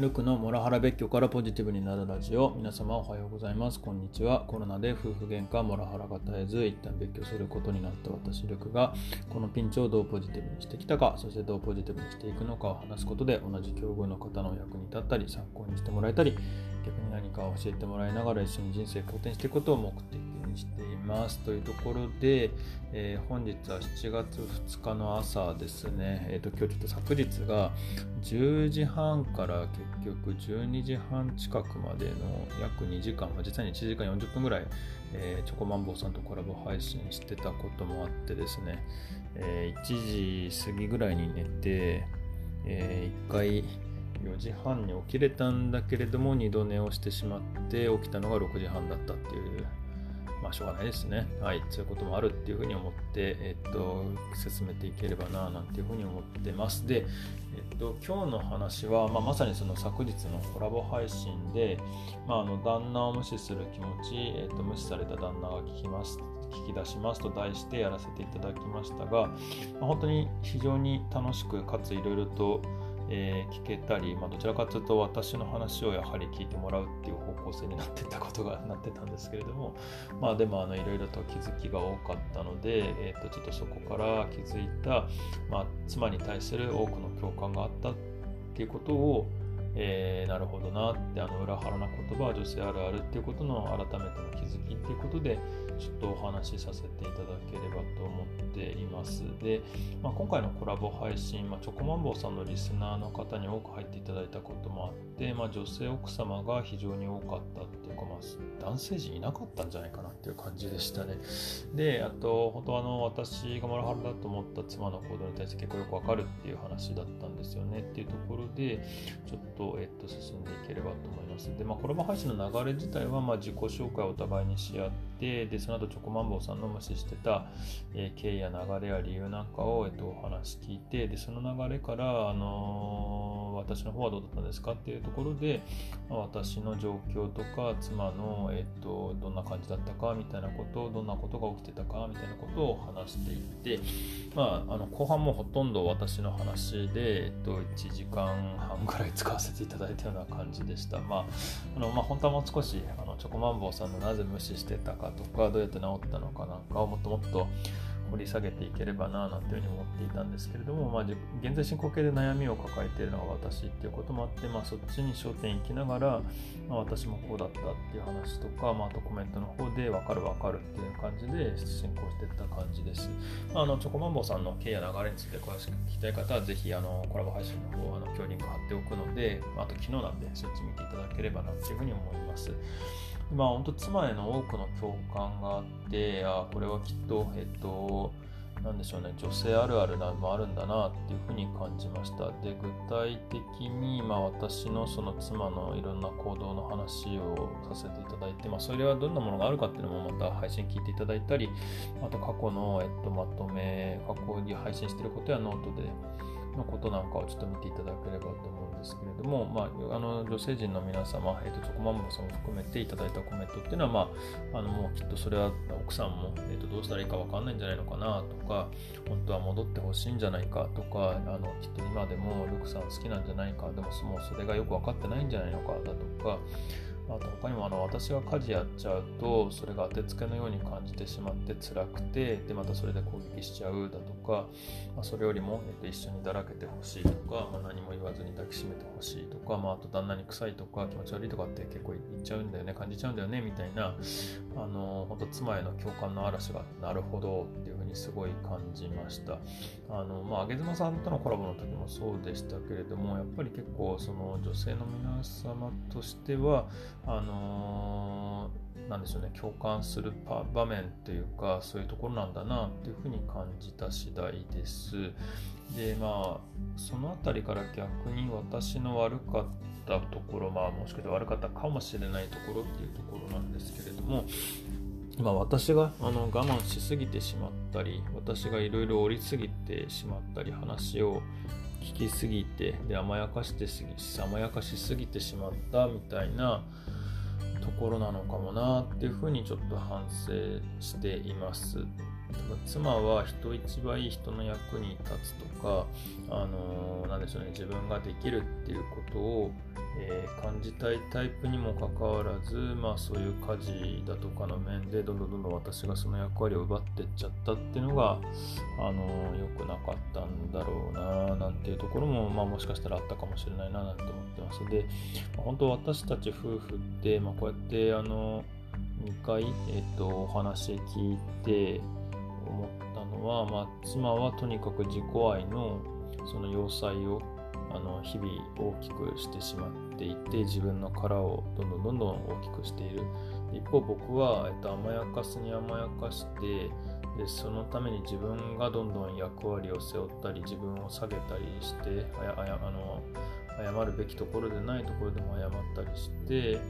ルクのモラハラ別居からポジティブになるラジオ。皆様おはようございます。こんにちは。コロナで夫婦喧嘩モラハラが絶えず一旦別居することになった私ルクがこのピンチをどうポジティブにしてきたかそしてどうポジティブにしていくのかを話すことで同じ境遇の方の役に立ったり参考にしてもらえたり逆に何か教えてもらいながら一緒に人生好転していくことを目的にしていますというところで、えー、本日は7月2日の朝ですね、えーと、今日ちょっと昨日が10時半から結局12時半近くまでの約2時間、まあ、実際に1時間40分ぐらい、えー、チョコマンボウさんとコラボ配信してたこともあってですね、えー、1時過ぎぐらいに寝て、えー、1回4時半に起きれたんだけれども2度寝をしてしまって起きたのが6時半だったっていうまあしょうがないですね。はい、そういうこともあるっていうふうに思って、えっと、進めていければな、なんていうふうに思ってます。で、えっと、今日の話は、まあ、まさにその昨日のコラボ配信で、まあ、あの旦那を無視する気持ち、えっと、無視された旦那が聞きます。聞き出しますと題してやらせていただきましたが、まあ、本当に非常に楽しくかついろいろとえー、聞けたり、まあ、どちらかというと私の話をやはり聞いてもらうっていう方向性になってたことが なってたんですけれども、まあ、でもあのいろいろと気づきが多かったので、えー、とちょっとそこから気づいた、まあ、妻に対する多くの共感があったっていうことを、えー、なるほどなってあの裏腹な言葉は女性あるあるっていうことの改めての気づきっていうことでちょっとお話しさせていただければと思っています。で、まあ、今回のコラボ配信、まあ、チョコマンボウさんのリスナーの方に多く入っていただいたこともあって、まあ、女性奥様が非常に多かったっていうか、まあ、男性陣いなかったんじゃないかなっていう感じでしたね。で、あと、本当あの、私がマラハラだと思った妻の行動に対して結構よくわかるっていう話だったんですよねっていうところで、ちょっと、えっと、進んでいければと思います。で、まあ、コラボ配信の流れ自体は、まあ、自己紹介をお互いにし合って、で、その後チョコマンボウさんの無視してた、えー、経緯や流れや理由なんかを、えっと、お話聞いて、で、その流れから、あのー、私の方はどうだったんですか？っていうところで、まあ、私の状況とか、妻の、えっと、どんな感じだったか？みたいなこと、どんなことが起きてたか？みたいなことを話していって、まあ、あの後半もほとんど私の話で、えっと、1時間半ぐらい使わせていただいたような感じでした。まあ、あのまあ、本当はもう少し、あのチョコマンボウさんのなぜ無視してたかとか、どうやって治ったのかなんかをもっともっと掘り下げていければななんていうふうに思っていたんですけれども、まあ、現在進行形で悩みを抱えているのが私っていうこともあって、まあ、そっちに焦点いきながら、まあ、私もこうだったっていう話とか、まあ、あとコメントの方で分かる分かるっていう感じで進行していった感じです。まああのチョコマンボウさんの経緯や流れについて詳しく聞きたい方は、ぜひあのコラボ配信の方、あの今日リンク貼っておくので、あと昨日なんでそっち見ていただければなっていうふうに思います。まあ本当妻への多くの共感があってあこれはきっとえっとなんでしょうね女性あるあるなもあるんだなっていうふうに感じました。で具体的に、まあ、私のその妻のいろんな行動の話をさせていただいて、まあ、それはどんなものがあるかっていうのもまた配信聞いていただいたりあと過去の、えっと、まとめ過去に配信していることやノートでのことなんかをちょっと見ていただければと思うんですけれども、まあ、あの女性陣の皆様、えーと、チョコマンボさんも含めていただいたコメントっていうのは、まあ、あのもうきっとそれは奥さんも、えーと、どうしたらいいか分かんないんじゃないのかなとか、本当は戻ってほしいんじゃないかとか、あのきっと今でもルクさん好きなんじゃないか、でももうそれがよく分かってないんじゃないのかだとか、あと他にもあの私が家事やっちゃうとそれが当てつけのように感じてしまって辛くてでまたそれで攻撃しちゃうだとか、まあ、それよりも、えっと、一緒にだらけてほしいとか、まあ、何も言わずに抱きしめてほしいとか、まあ、あと旦那に臭いとか気持ち悪いとかって結構言っちゃうんだよね感じちゃうんだよねみたいなあの本当妻への共感の嵐がなるほどっていうふうにすごい感じました。あのまあ上妻さんとのコラボの時もそうでしたけれどもやっぱり結構その女性の皆様としてはあのー、なんでしょうね共感する場面っていうかそういうところなんだなっていうふうに感じた次第です。でまあその辺りから逆に私の悪かったところまあもしかして悪かったかもしれないところっていうところなんですけれども今私があの我慢しすぎてしまったり私がいろいろ折りすぎてしまったり話を聞きすぎてで甘やかしてすぎ甘やかしすぎてしまったみたいなところなのかもなっていうふうにちょっと反省しています。妻は人一倍人の役に立つとか、あのー、なんでしょうね、自分ができるっていうことを、えー、感じたいタイプにもかかわらず、まあそういう家事だとかの面でどんどんどんどん私がその役割を奪ってっちゃったっていうのが、あのー、良くなかったんだろうななんていうところも、まあもしかしたらあったかもしれないななんて思ってます。で、まあ、本当私たち夫婦って、まあこうやってあの2回、えっ、と、お話聞いて、思ったのは、まあ、妻はとにかく自己愛のその要塞をあの日々大きくしてしまっていて自分の殻をどんどんどんどん大きくしている。一方僕は、えっと、甘やかすに甘やかしてでそのために自分がどんどん役割を背負ったり自分を下げたりしてあやあやあの謝るべきところでないところでも謝ったりして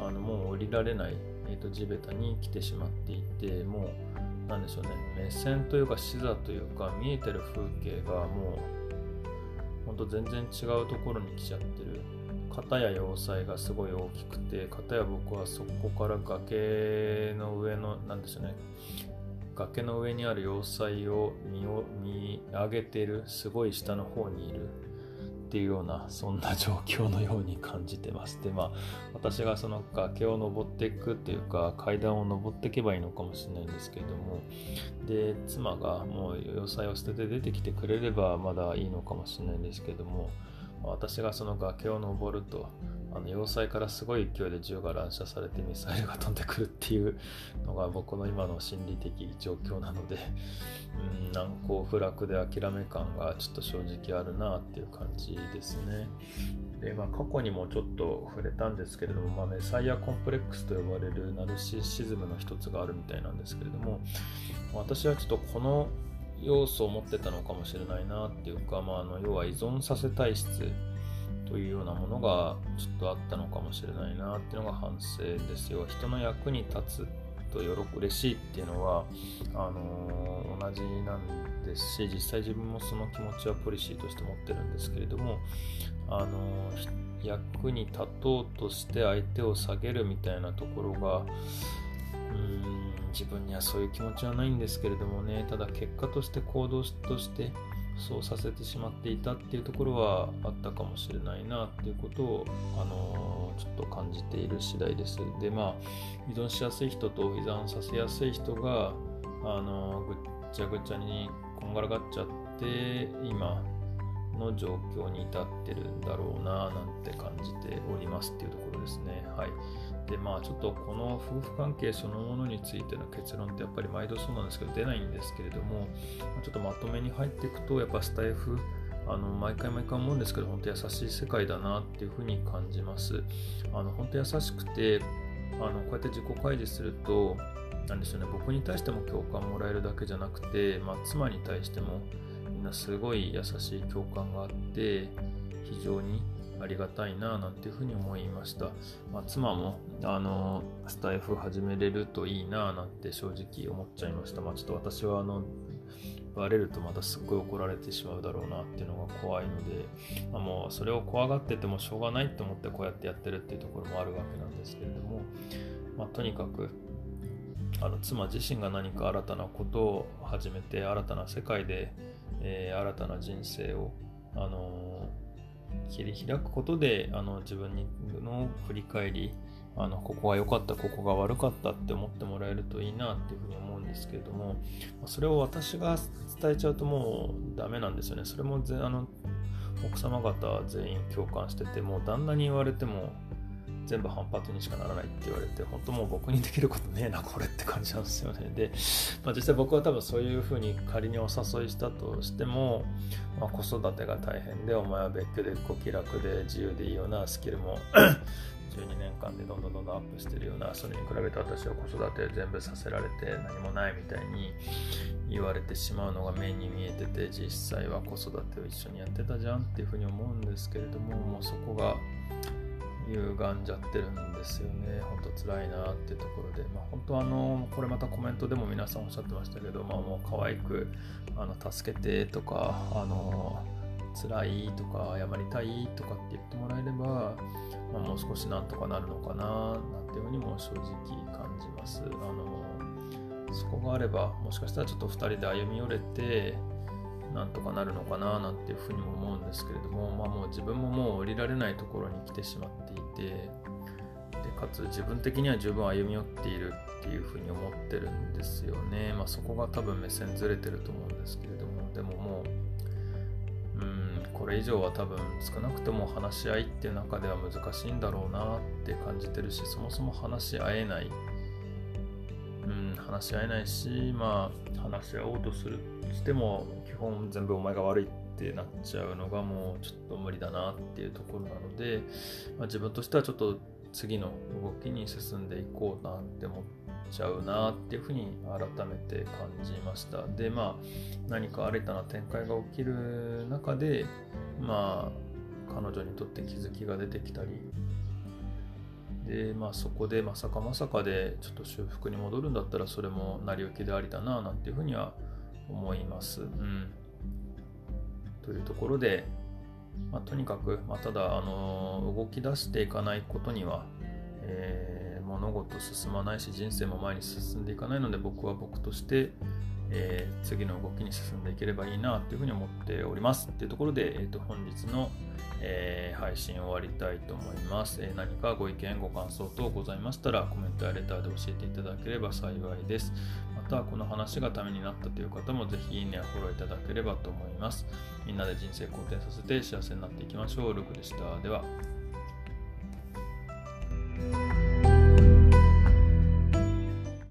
あのもう降りられない、えっと、地べたに来てしまっていてもうなんでしょうね。目線というか視座というか見えてる風景がもうほんと全然違うところに来ちゃってる。片や要塞がすごい大きくて片や僕はそこから崖の上のなんでしょうね。崖の上にある要塞を見上げてるすごい下の方にいる。っていうようなそんな状況のように感じてます。でまあ私がその崖を登っていくっていうか階段を登っていけばいいのかもしれないんですけどもで妻がもう要塞を捨てて出てきてくれればまだいいのかもしれないんですけども私がその崖を登るとあの要塞からすごい勢いで銃が乱射されてミサイルが飛んでくるっていうのが 僕の今の心理的状況なので、うん、難攻不落で諦め感がちょっと正直あるなっていう感じですね。で、まあ、過去にもちょっと触れたんですけれども、まあ、メサイアコンプレックスと呼ばれるナルシシズムの一つがあるみたいなんですけれども、私はちょっとこの要素を持ってたのかもしれないなっていうか、まあ、あの要は依存させ体質というようなものがちょっとあったのかもしれないなっていうのが反省ですよ。人の役に立つと喜嬉しいっていうのはあのー、同じなんですし実際自分もその気持ちはポリシーとして持ってるんですけれどもあのー、役に立とうとして相手を下げるみたいなところがうん自分にはそういう気持ちはないんですけれどもねただ結果として行動としてそうさせてしまっていたっていうところはあったかもしれないなっていうことを、あのー、ちょっと感じている次第です。で、まあ、依存しやすい人と依存させやすい人が、あのー、ぐっちゃぐちゃにこんがらがっちゃって、今の状況に至ってるんだろうななんて感じておりますっていうところですね。はい。でまあちょっとこの夫婦関係そのものについての結論ってやっぱり毎度そうなんですけど出ないんですけれどもちょっとまとめに入っていくとやっぱスタイフあの毎回毎回思うんですけど本当優しい世界だなっていうふうに感じます。あの本当優しくてあのこうやって自己開示すると何でしょうね僕に対しても共感もらえるだけじゃなくて、まあ、妻に対してもみんなすごい優しい共感があって非常にありがたいななんていうふうに思いました。まあ、妻もあのスタイフ始めれるといいななんて正直思っちゃいました。まあ、ちょっと私はあのバレるとまたすっごい怒られてしまうだろうなっていうのが怖いので、まあ、もうそれを怖がっててもしょうがないと思ってこうやってやってるっていうところもあるわけなんですけれども、まあ、とにかくあの妻自身が何か新たなことを始めて新たな世界で、えー、新たな人生をあのー切り開くことであの自分の振り返りあのここが良かったここが悪かったって思ってもらえるといいなっていうふうに思うんですけれどもそれを私が伝えちゃうともうダメなんですよね。それもぜあの奥様方全員共感しててもう旦那に言われても全部反発にしかならないって言われて、本当もう僕にできることねえな、これって感じなんですよね。で、まあ、実際僕は多分そういうふうに仮にお誘いしたとしても、まあ、子育てが大変で、お前は別居でこう気楽で自由でいいようなスキルも 12年間でどんどんどんどんアップしてるような、それに比べて私は子育て全部させられて何もないみたいに言われてしまうのが目に見えてて、実際は子育てを一緒にやってたじゃんっていうふうに思うんですけれども、もうそこが歪んじゃってるんですよね。ほんと辛いなっていうところで。まあ、本当あの、これまたコメントでも皆さんおっしゃってましたけど、まあもう可愛く、あの、助けてとか、あの、辛いとか、謝りたいとかって言ってもらえれば、まあ、もう少しなんとかなるのかな、なんていうふうにも正直感じます。あの、そこがあればもしかしたらちょっと2人で歩み寄れてなんとかなるのかななんていうふうにも思うんですけれども、まあ、もう自分ももう降りられないところに来てしまっていてでかつ自分的には十分歩み寄っているっていうふうに思ってるんですよね、まあ、そこが多分目線ずれてると思うんですけれどもでももううんこれ以上は多分少なくとも話し合いっていう中では難しいんだろうなって感じてるしそもそも話し合えないうん、話し合えないし、まあ、話し合おうとするしても、本全部お前が悪いってなっちゃうのがもうちょっと無理だなっていうところなので、まあ、自分としてはちょっと次の動きに進んでいこうなって思っちゃうなっていうふうに改めて感じました。で、まあ、何か新たな展開が起きる中で、まあ、彼女にとって気づきが出てきたり、で、まあ、そこでまさかまさかでちょっと修復に戻るんだったらそれも成り行きでありだななんていうふうには思思います。うん、というところで、まあ、とにかく、まあ、ただ、あの動き出していかないことには、えー、物事進まないし人生も前に進んでいかないので僕は僕として、えー、次の動きに進んでいければいいなというふうに思っております。というところで、えー、と本日のえー、配信終わりたいと思います、えー、何かご意見、ご感想等ございましたらコメントやレターで教えていただければ幸いです。また、この話がためになったという方もぜひいいねやフォローいただければと思います。みんなで人生肯定させて幸せになっていきましょう。ルクでした。では。